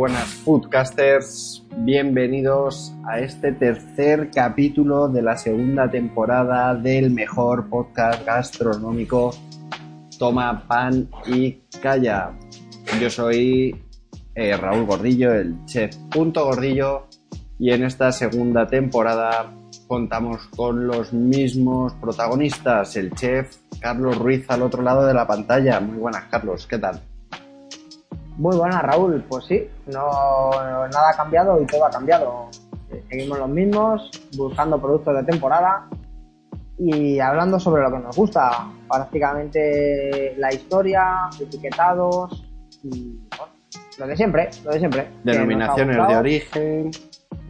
buenas foodcasters, bienvenidos a este tercer capítulo de la segunda temporada del mejor podcast gastronómico Toma Pan y Calla. Yo soy eh, Raúl Gordillo, el chef Punto Gordillo, y en esta segunda temporada contamos con los mismos protagonistas, el chef Carlos Ruiz al otro lado de la pantalla. Muy buenas, Carlos, ¿qué tal? Muy buena, Raúl. Pues sí, no, nada ha cambiado y todo ha cambiado. Seguimos los mismos, buscando productos de temporada y hablando sobre lo que nos gusta. Prácticamente la historia, etiquetados y bueno, lo de siempre, lo de siempre. Denominaciones de origen,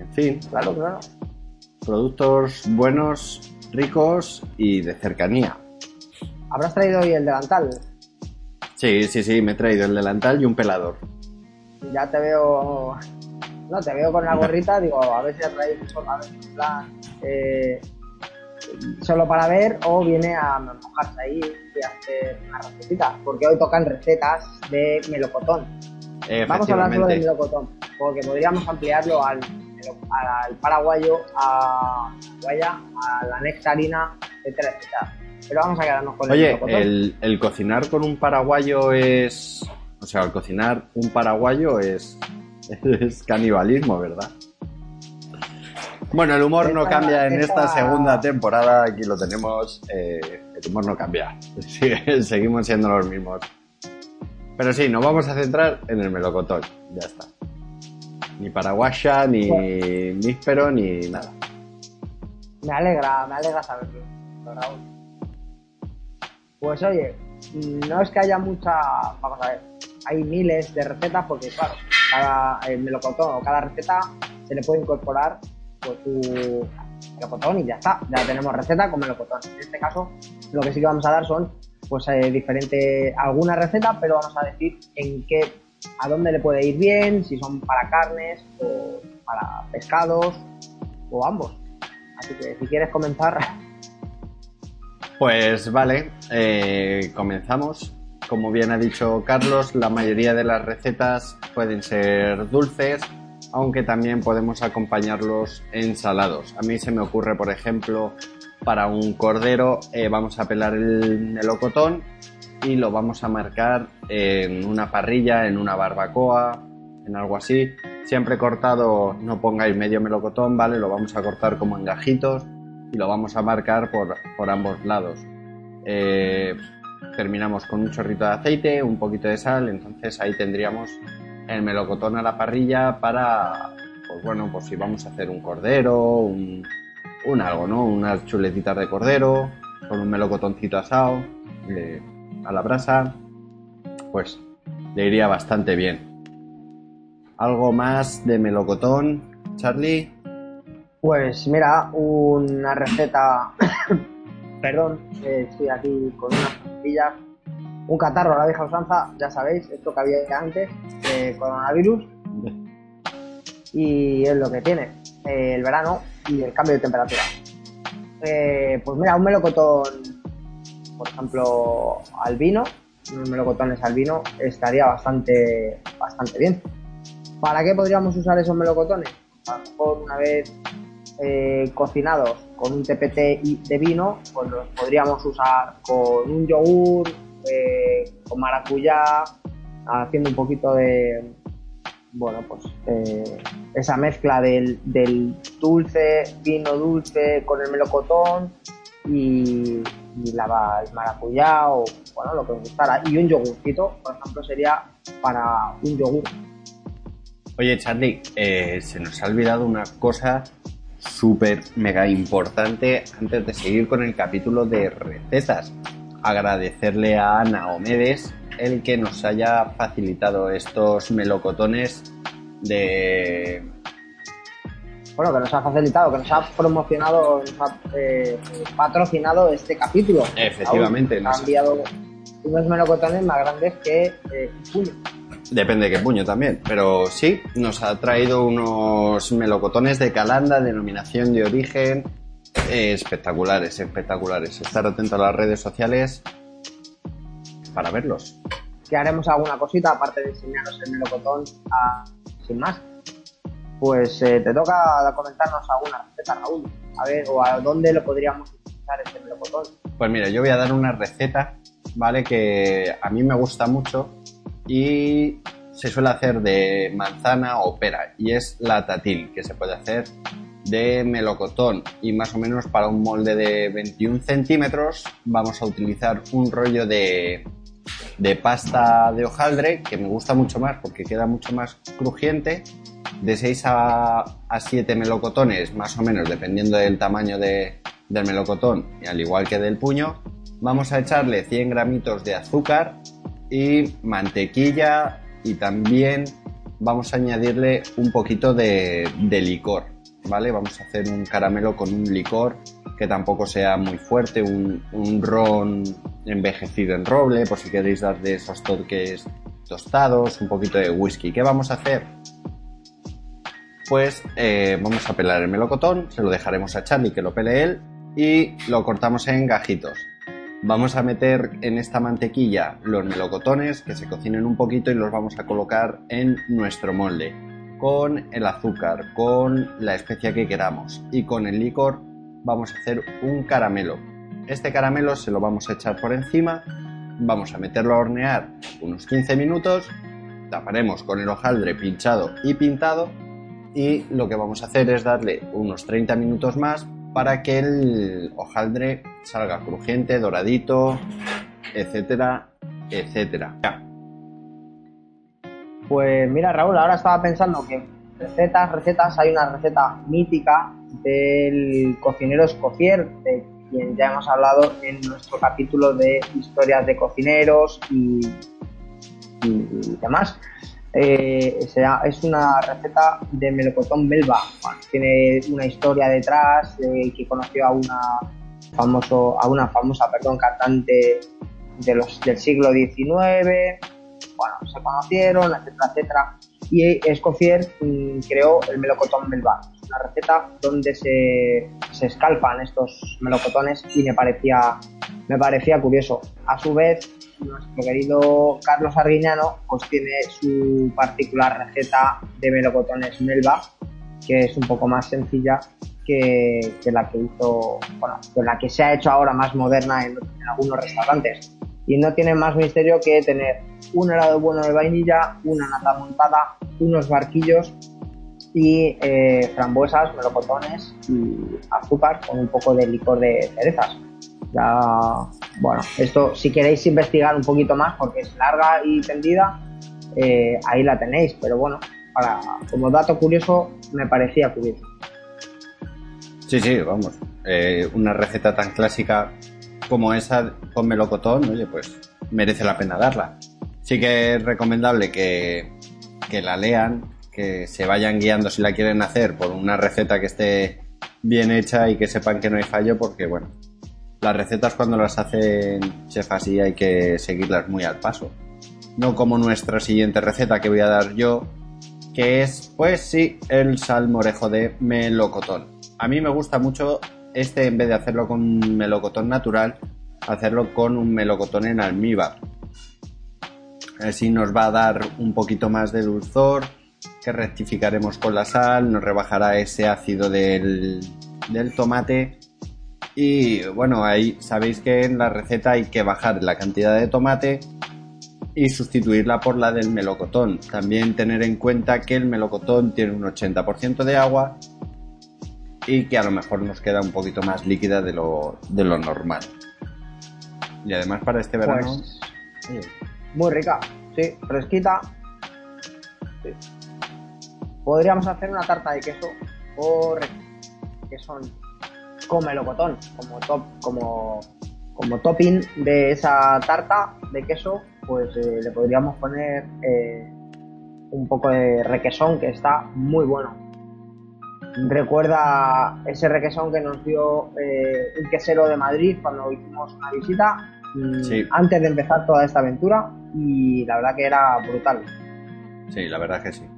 en fin, Claro, claro. productos buenos, ricos y de cercanía. Habrás traído hoy el delantal. Sí, sí, sí, me he traído el delantal y un pelador. Ya te veo. No, te veo con la gorrita, digo, a ver si ver, en plan, eh, solo para ver o viene a mojarse ahí y hacer una recetita, porque hoy tocan recetas de melocotón. Vamos a hablar solo de melocotón, porque podríamos ampliarlo al, al paraguayo, a, guaya, a la nectarina, etcétera, etcétera. Pero vamos a quedarnos con el Oye, el, el cocinar con un paraguayo es... O sea, el cocinar un paraguayo es... Es canibalismo, ¿verdad? Bueno, el humor no cambia en esta segunda temporada, aquí lo tenemos, eh, el humor no cambia, seguimos siendo los mismos. Pero sí, nos vamos a centrar en el melocotón, ya está. Ni paraguaya, ni níspero, ni nada. Me alegra, me alegra saberlo. Pues oye, no es que haya mucha, vamos a ver, hay miles de recetas porque claro, cada el melocotón o cada receta se le puede incorporar pues su melocotón y ya está, ya tenemos receta con melocotón. En este caso, lo que sí que vamos a dar son pues eh, diferentes, algunas recetas, pero vamos a decir en qué, a dónde le puede ir bien, si son para carnes o para pescados o ambos. Así que si quieres comenzar, Pues vale, eh, comenzamos. Como bien ha dicho Carlos, la mayoría de las recetas pueden ser dulces, aunque también podemos acompañarlos en salados. A mí se me ocurre, por ejemplo, para un cordero eh, vamos a pelar el melocotón y lo vamos a marcar en una parrilla, en una barbacoa, en algo así. Siempre cortado, no pongáis medio melocotón, ¿vale? Lo vamos a cortar como en gajitos y lo vamos a marcar por, por ambos lados. Eh, terminamos con un chorrito de aceite, un poquito de sal, entonces ahí tendríamos el melocotón a la parrilla para, pues bueno, pues si vamos a hacer un cordero, un, un algo, ¿no? Unas chuletitas de cordero, con un melocotoncito asado eh, a la brasa, pues le iría bastante bien. ¿Algo más de melocotón, Charlie? Pues mira, una receta, perdón, estoy aquí con unas pastillas, un catarro a la vieja usanza, ya sabéis, esto que había antes, eh, coronavirus, y es lo que tiene, eh, el verano y el cambio de temperatura. Eh, pues mira, un melocotón, por ejemplo, al vino, unos melocotones al vino, estaría bastante, bastante bien. ¿Para qué podríamos usar esos melocotones? A lo mejor una vez eh, cocinados con un TPT de vino, pues los podríamos usar con un yogur, eh, con maracuyá, haciendo un poquito de, bueno, pues eh, esa mezcla del, del dulce, vino dulce con el melocotón y, y la, el maracuyá o, bueno, lo que os gustara. Y un yogurcito, por ejemplo, sería para un yogur. Oye, Charlie, se nos ha olvidado una cosa súper mega importante antes de seguir con el capítulo de recetas. Agradecerle a Naomedes el que nos haya facilitado estos melocotones de... Bueno, que nos ha facilitado, que nos ha promocionado, nos ha eh, patrocinado este capítulo. Efectivamente, nos ha enviado unos melocotones más grandes que eh, puño. Depende de qué puño también, pero sí, nos ha traído unos melocotones de Calanda, denominación de origen, eh, espectaculares, espectaculares. Estar atento a las redes sociales para verlos. que haremos alguna cosita aparte de enseñaros el melocotón a- sin más. Pues eh, te toca comentarnos alguna receta, Raúl. A ver, o a dónde lo podríamos utilizar este melocotón. Pues mira, yo voy a dar una receta, ¿vale? Que a mí me gusta mucho y se suele hacer de manzana o pera y es la tatil, que se puede hacer de melocotón. Y más o menos para un molde de 21 centímetros vamos a utilizar un rollo de, de pasta de hojaldre que me gusta mucho más porque queda mucho más crujiente de 6 a, a 7 melocotones, más o menos, dependiendo del tamaño de- del melocotón, y al igual que del puño, vamos a echarle 100 gramitos de azúcar y mantequilla y también vamos a añadirle un poquito de, de licor, ¿vale? Vamos a hacer un caramelo con un licor que tampoco sea muy fuerte, un, un ron envejecido en roble, por si queréis dar de esos toques tostados, un poquito de whisky. ¿Qué vamos a hacer? pues eh, vamos a pelar el melocotón, se lo dejaremos a Charlie que lo pele él y lo cortamos en gajitos. Vamos a meter en esta mantequilla los melocotones que se cocinen un poquito y los vamos a colocar en nuestro molde con el azúcar, con la especia que queramos y con el licor vamos a hacer un caramelo. Este caramelo se lo vamos a echar por encima, vamos a meterlo a hornear unos 15 minutos, taparemos con el hojaldre pinchado y pintado y lo que vamos a hacer es darle unos 30 minutos más para que el hojaldre salga crujiente, doradito, etcétera, etcétera. Ya. Pues mira, Raúl, ahora estaba pensando que recetas, recetas, hay una receta mítica del cocinero Escoffier, de quien ya hemos hablado en nuestro capítulo de historias de cocineros y, y demás. Eh, es una receta de melocotón melba. Bueno, tiene una historia detrás que conoció a una famoso, a una famosa, perdón, cantante de los, del siglo XIX. Bueno, se conocieron, etcétera, etcétera. Y Escoffier mm, creó el melocotón melba. Es una receta donde se, se escalpan estos melocotones y me parecía, me parecía curioso. A su vez, nuestro querido Carlos Arguiñano pues tiene su particular receta de melocotones melba que es un poco más sencilla que, la que hizo bueno que la que se ha hecho ahora más moderna en, en algunos restaurantes. Y no tiene más misterio que tener un helado bueno de vainilla una nata montada unos barquillos y eh, frambuesas, melocotones y azúcar con un poco de licor de cerezas ya, bueno, esto si queréis investigar un poquito más porque es larga y tendida, eh, ahí la tenéis, pero bueno, para, como dato curioso me parecía curioso. Sí, sí, vamos. Eh, una receta tan clásica como esa con melocotón, oye, pues merece la pena darla. Sí que es recomendable que, que la lean, que se vayan guiando si la quieren hacer por una receta que esté bien hecha y que sepan que no hay fallo, porque bueno, las recetas cuando las hacen chef así hay que seguirlas muy al paso. No como nuestra siguiente receta que voy a dar yo, que es, pues sí, el salmorejo de melocotón. A mí me gusta mucho este, en vez de hacerlo con melocotón natural, hacerlo con un melocotón en almíbar. Así nos va a dar un poquito más de dulzor, que rectificaremos con la sal, nos rebajará ese ácido del, del tomate. Y bueno, ahí sabéis que en la receta hay que bajar la cantidad de tomate y sustituirla por la del melocotón. También tener en cuenta que el melocotón tiene un 80% de agua y que a lo mejor nos queda un poquito más líquida de lo, de lo normal. Y además para este verano... Pues muy rica, sí, fresquita. Podríamos hacer una tarta de queso o que son con melocotón, como top, como como topping de esa tarta de queso, pues eh, le podríamos poner eh, un poco de requesón que está muy bueno. Recuerda ese requesón que nos dio eh, un quesero de Madrid cuando hicimos una visita mm, Sí. antes de empezar toda esta aventura y la verdad que era brutal. Sí, la verdad que sí.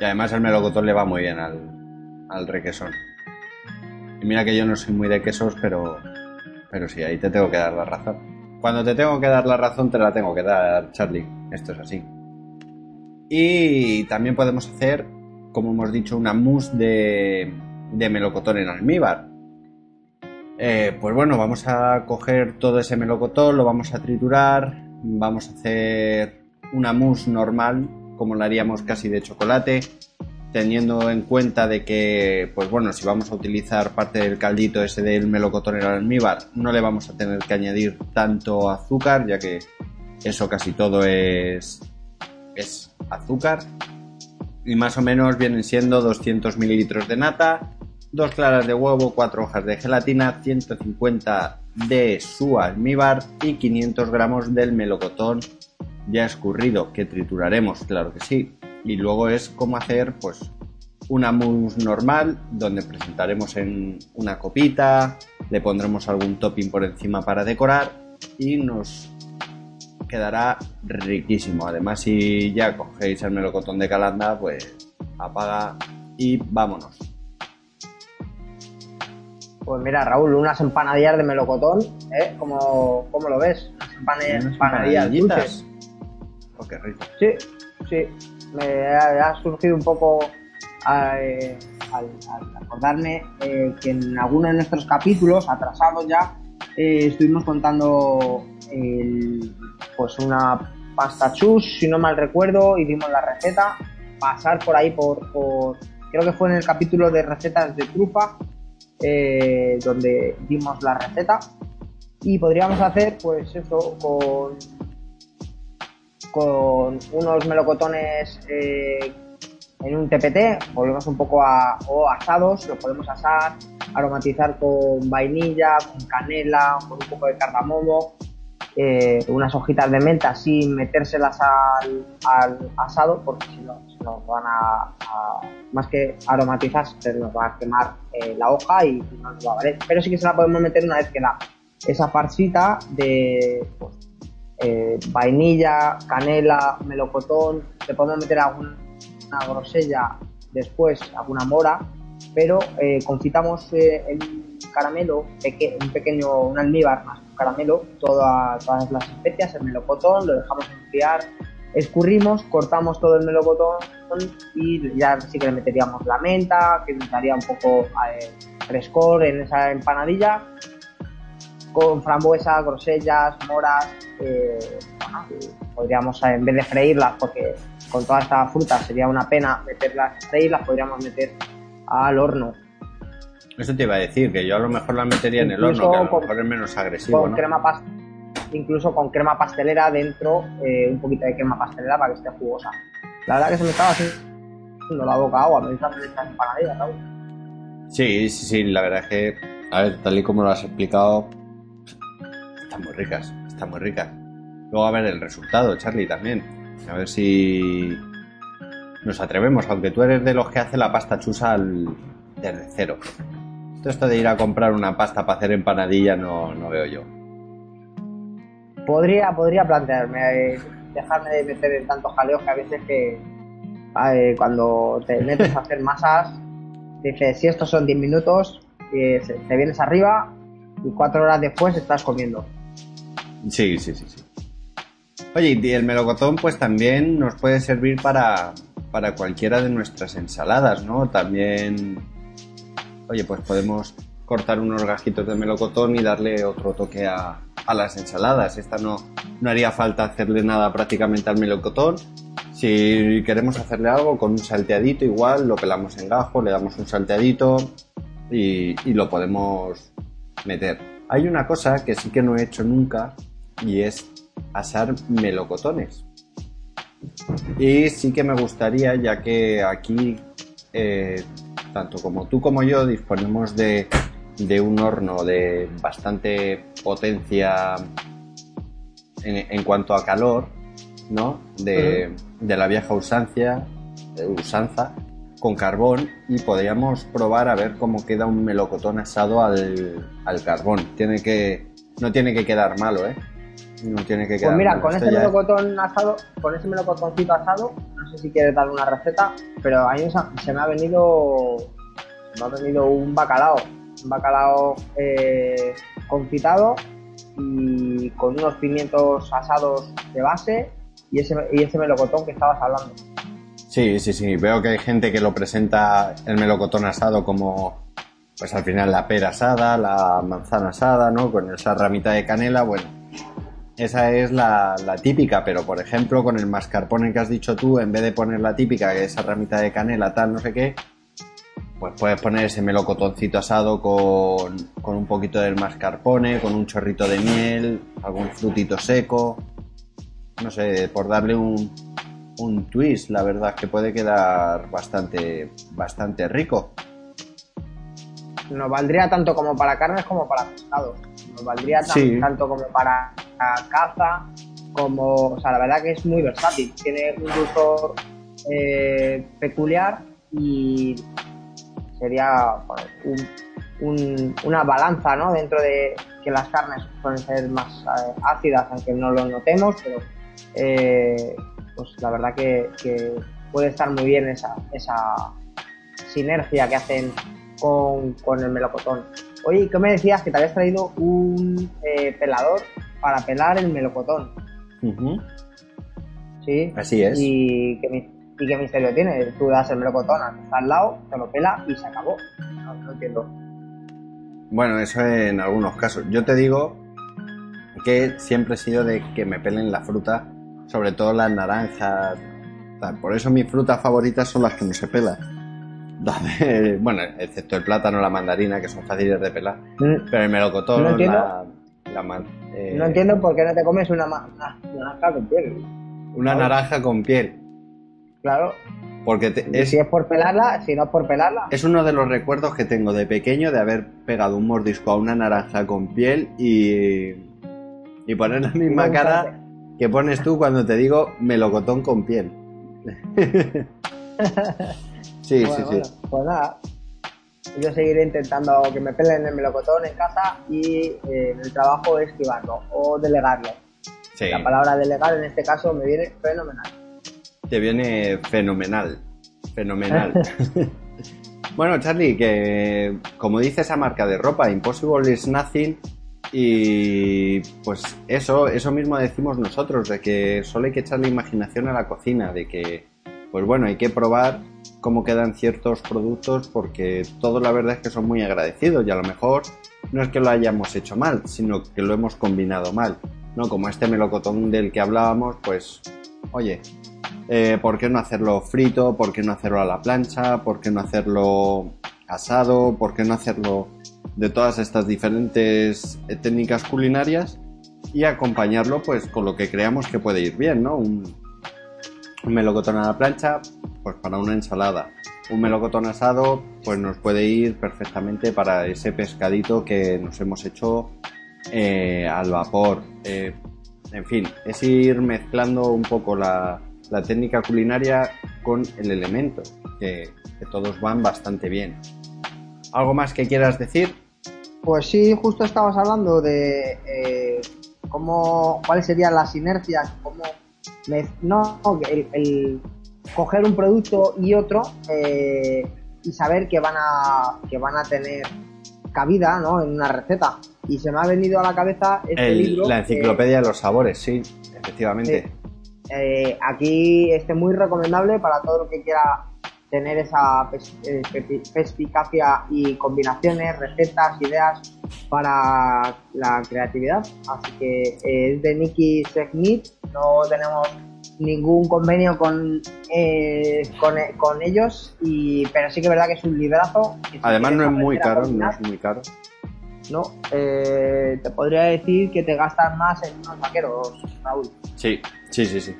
Y además el melocotón le va muy bien al, al requesón. Y mira que yo no soy muy de quesos, pero, pero sí, ahí te tengo que dar la razón. Cuando te tengo que dar la razón, te la tengo que dar, Charlie. Esto es así. Y también podemos hacer, como hemos dicho, una mousse de, melocotón en almíbar. Eh, pues bueno, vamos a coger todo ese melocotón, lo vamos a triturar, vamos a hacer una mousse normal, como la haríamos casi de chocolate, teniendo en cuenta de que, pues bueno, si vamos a utilizar parte del caldito ese del melocotón en almíbar, no le vamos a tener que añadir tanto azúcar, ya que eso casi todo es, es azúcar. Y más o menos vienen siendo 200 mililitros de nata, dos claras de huevo, cuatro hojas de gelatina, 150 de su almíbar y 500 gramos del melocotón ya escurrido que trituraremos, claro que sí. Y luego es como hacer pues una mousse normal donde presentaremos en una copita, le pondremos algún topping por encima para decorar y nos quedará riquísimo. Además si ya cogéis el melocotón de calanda pues apaga y vámonos. Pues mira, Raúl, unas empanadillas de melocotón, ¿eh? ¿Cómo, cómo lo ves? Unas empanadillas empanadillitas. dulces. Oh, qué rico. Sí, sí. Me ha, ha surgido un poco eh, al, al acordarme eh, que en alguno de nuestros capítulos, atrasados ya, eh, estuvimos contando el- pues una pasta chus, si no mal recuerdo, y dimos la receta. Pasar por ahí por, por- creo que fue en el capítulo de recetas de trufa, eh, donde dimos la receta. Y podríamos hacer, pues eso, con con unos melocotones eh, en un TPT, volvemos un poco a o asados, lo podemos asar, aromatizar con vainilla, con canela, con un poco de cardamomo, eh, unas hojitas de menta sin metérselas al, al asado, porque si no nos van a, más que aromatizar, se nos va a quemar eh, la hoja y no nos va a valer. Pero sí que se la podemos meter una vez que la esa farcita de pues, eh, vainilla, canela, melocotón, le podemos meter alguna grosella después, alguna mora, pero eh, confitamos eh, un caramelo, peque- un pequeño, un almíbar más caramelo, toda- todas las especias, el melocotón, lo dejamos enfriar, escurrimos, cortamos todo el melocotón y ya sí que le meteríamos la menta, que daría un poco eh, frescor en esa empanadilla con frambuesa, grosellas, moras, eh, bueno, podríamos eh, en vez de freírlas, porque con toda esta fruta sería una pena meterlas, freírlas, podríamos meter al horno Eso te iba a decir, que yo a lo mejor la metería en el horno, que a lo con- mejor es menos agresivo, con ¿no? crema pas incluso con crema pastelera dentro, eh, un poquito de crema pastelera para que esté jugosa. La verdad que se me estaba haciendo la boca agua, me hacer estas empanadillas, Raúl. Sí, sí, sí, la verdad es que, a ver, tal y como lo has explicado, están muy ricas, están muy ricas. Luego a ver el resultado, Charlie, también. A ver si nos atrevemos, aunque tú eres de los que hace la pasta chusa al... desde cero. Esto, de ir a comprar una pasta para hacer empanadilla no, no veo yo. Podría, podría plantearme eh, dejarme de meter en tantos jaleos que a veces que cuando te metes a hacer masas, dices, si estos son 10 minutos, te vienes arriba y cuatro horas después estás comiendo. Sí, sí, sí, sí. Oye, y el melocotón pues también nos puede servir para, para cualquiera de nuestras ensaladas, ¿no? También, oye, pues podemos cortar unos gajitos de melocotón y darle otro toque a, las ensaladas. Esta no, no haría falta hacerle nada prácticamente al melocotón. Si queremos hacerle algo con un salteadito, igual lo pelamos en gajo, le damos un salteadito y, y lo podemos meter. Hay una cosa que sí que no he hecho nunca y es asar melocotones. Y sí que me gustaría, ya que aquí, eh, tanto como tú como yo, disponemos de, de un horno de bastante potencia en, en cuanto a calor, ¿no? De, de la vieja usancia, eh, usanza, con carbón y podríamos probar a ver cómo queda un melocotón asado al, al carbón. Tiene que, no tiene que quedar malo, ¿eh? No tiene que quedar Pues mira, con Esto ese ya es- melocotón asado, con ese melocotoncito asado, no sé si quieres darle una receta, pero a mí se, se me ha venido se me ha venido un bacalao, un bacalao eh, confitado y con unos pimientos asados de base y ese, y ese melocotón que estabas hablando. Sí, sí, sí. Veo que hay gente que lo presenta el melocotón asado como, pues al final la pera asada, la manzana asada, ¿no? Con esa ramita de canela, bueno. Esa es la, la típica, pero por ejemplo con el mascarpone que has dicho tú, en vez de poner la típica, que es esa ramita de canela, tal, no sé qué, pues puedes poner ese melocotoncito asado con, con un poquito del mascarpone, con un chorrito de miel, algún frutito seco, no sé, por darle un, un twist, la verdad, que puede quedar bastante, bastante rico. Nos valdría tanto como para carnes como para pescados. Nos valdría tan- Sí. tanto como para caza, como. O sea, la verdad que es muy versátil. Tiene un dulzor eh, peculiar y sería un- un- una balanza, ¿no? Dentro de que las carnes pueden ser más eh, ácidas, aunque no lo notemos, pero eh, pues la verdad que, puede estar muy bien esa, esa sinergia que hacen con, con el melocotón. Oye, ¿qué me decías? Que te habías traído un pelador para pelar el melocotón. ¿sí? Así es. ¿Y qué, mi- y qué misterio tiene? Tú das el melocotón al que lado, te lo pela y se acabó. No, no entiendo. Bueno, eso en algunos casos. Yo te digo que siempre he sido de que me pelen la fruta, sobre todo las naranjas. tal. Por eso mis frutas favoritas son las que no se pelan. Bueno, excepto el plátano, la mandarina, que son fáciles de pelar. Mm, Pero el melocotón, No la, la man- eh, No entiendo por qué no te comes una, ma- una naranja con piel. una naranja con piel. Claro, Porque te- es, si es por pelarla, si no es por pelarla, Es uno de los recuerdos que tengo de pequeño de haber pegado un mordisco a una naranja con piel y, y poner la misma No, cara que pones tú cuando te digo melocotón con piel. sí, Bueno, sí, bueno, sí. pues nada. Yo seguiré intentando que me pelen el melocotón en casa y eh, en el trabajo esquivarlo o delegarlo. Sí, La palabra delegar en este caso me viene fenomenal. te viene fenomenal. Fenomenal. bueno, Charlie, que como dice esa marca de ropa, Impossible is nothing. Y pues eso, eso mismo decimos nosotros, de que solo hay que echarle imaginación a la cocina, de que, pues bueno, hay que probar cómo quedan ciertos productos porque todos la verdad es que son muy agradecidos y a lo mejor no es que lo hayamos hecho mal, sino que lo hemos combinado mal, ¿no? Como este melocotón del que hablábamos, pues, oye, eh, ¿por qué no hacerlo frito? ¿Por qué no hacerlo a la plancha? ¿Por qué no hacerlo asado? ¿Por qué no hacerlo de todas estas diferentes eh, técnicas culinarias? Y acompañarlo pues con lo que creamos que puede ir bien, ¿no? Un, un melocotón a la plancha, pues para una ensalada. Un melocotón asado, pues nos puede ir perfectamente para ese pescadito que nos hemos hecho eh, al vapor. Eh, en fin, es ir mezclando un poco la, técnica culinaria con el elemento, que, todos van bastante bien. ¿Algo más que quieras decir? Pues sí, justo estabas hablando de eh, cómo, cuáles serían las sinergias, cómo no, el, el coger un producto y otro eh, y saber que van a que van a tener cabida, ¿no? En una receta. Y se me ha venido a la cabeza este El- libro. la enciclopedia de los sabores, sí, efectivamente. Eh, aquí este muy recomendable para todo el que quiera tener esa eh, pe- perspicacia y combinaciones, recetas, ideas para la creatividad. Así que eh, es de Nicky Segmit, no tenemos ningún convenio con, eh, con, con ellos, y, pero sí que es verdad que es un librazo. Además no es muy caro, no es muy caro. ¿no? Eh, te podría decir que te gastas más en unos vaqueros, Raúl. Sí, sí, sí, sí.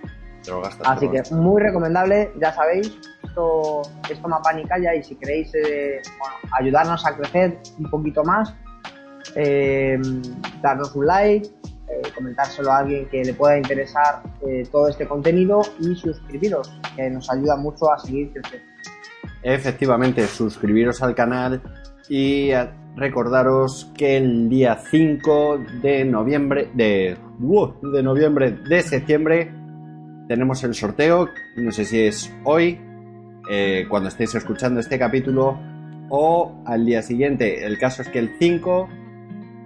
Te lo gastas. Así te lo que muy recomendable, ya sabéis, esto, esto mapa pan y calla y si queréis eh, bueno, ayudarnos a crecer un poquito más, eh, darnos un like, comentárselo a alguien que le pueda interesar eh, todo este contenido y suscribiros, que nos ayuda mucho a seguir creciendo. Efectivamente, suscribiros al canal y recordaros que el día 5 de noviembre, de, uh, de noviembre, de septiembre, tenemos el sorteo. No sé si es hoy, eh, cuando estéis escuchando este capítulo, o al día siguiente. El caso es que el 5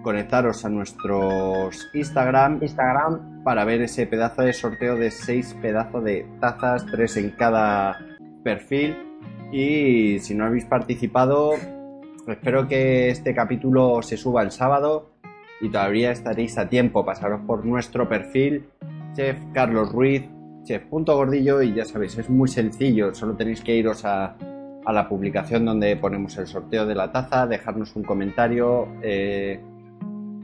conectaros a nuestros Instagram, Instagram para ver ese pedazo de sorteo de 6 pedazos de tazas, 3 en cada perfil. Y si no habéis participado, espero que este capítulo se suba el sábado y todavía estaréis a tiempo. Pasaros por nuestro perfil, Chef Carlos Ruiz, Chef.gordillo y ya sabéis, es muy sencillo, solo tenéis que iros a, la publicación donde ponemos el sorteo de la taza, dejarnos un comentario, eh,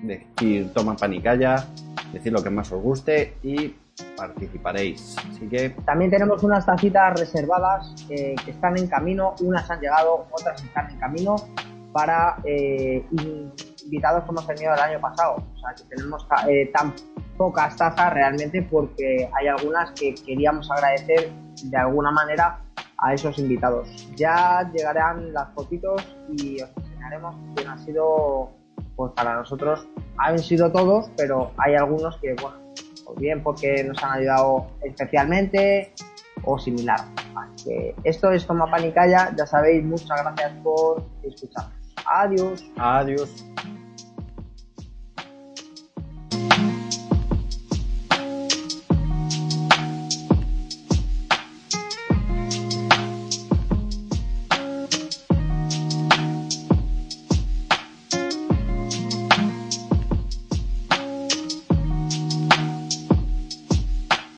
decir toma panicalla, decir lo que más os guste y participaréis. Así que También tenemos unas tacitas reservadas eh, que están en camino, unas han llegado, otras están en camino para eh, invitados que hemos tenido el año pasado. O sea, que tenemos eh, tan pocas tazas realmente porque hay algunas que queríamos agradecer de alguna manera a esos invitados. Ya llegarán las fotitos y os enseñaremos quién ha sido, pues para nosotros han sido todos, pero hay algunos que, bueno, o bien porque nos han ayudado especialmente o similar. Esto es Toma Panicaya, ya sabéis, muchas gracias por escucharnos. Adiós. adiós.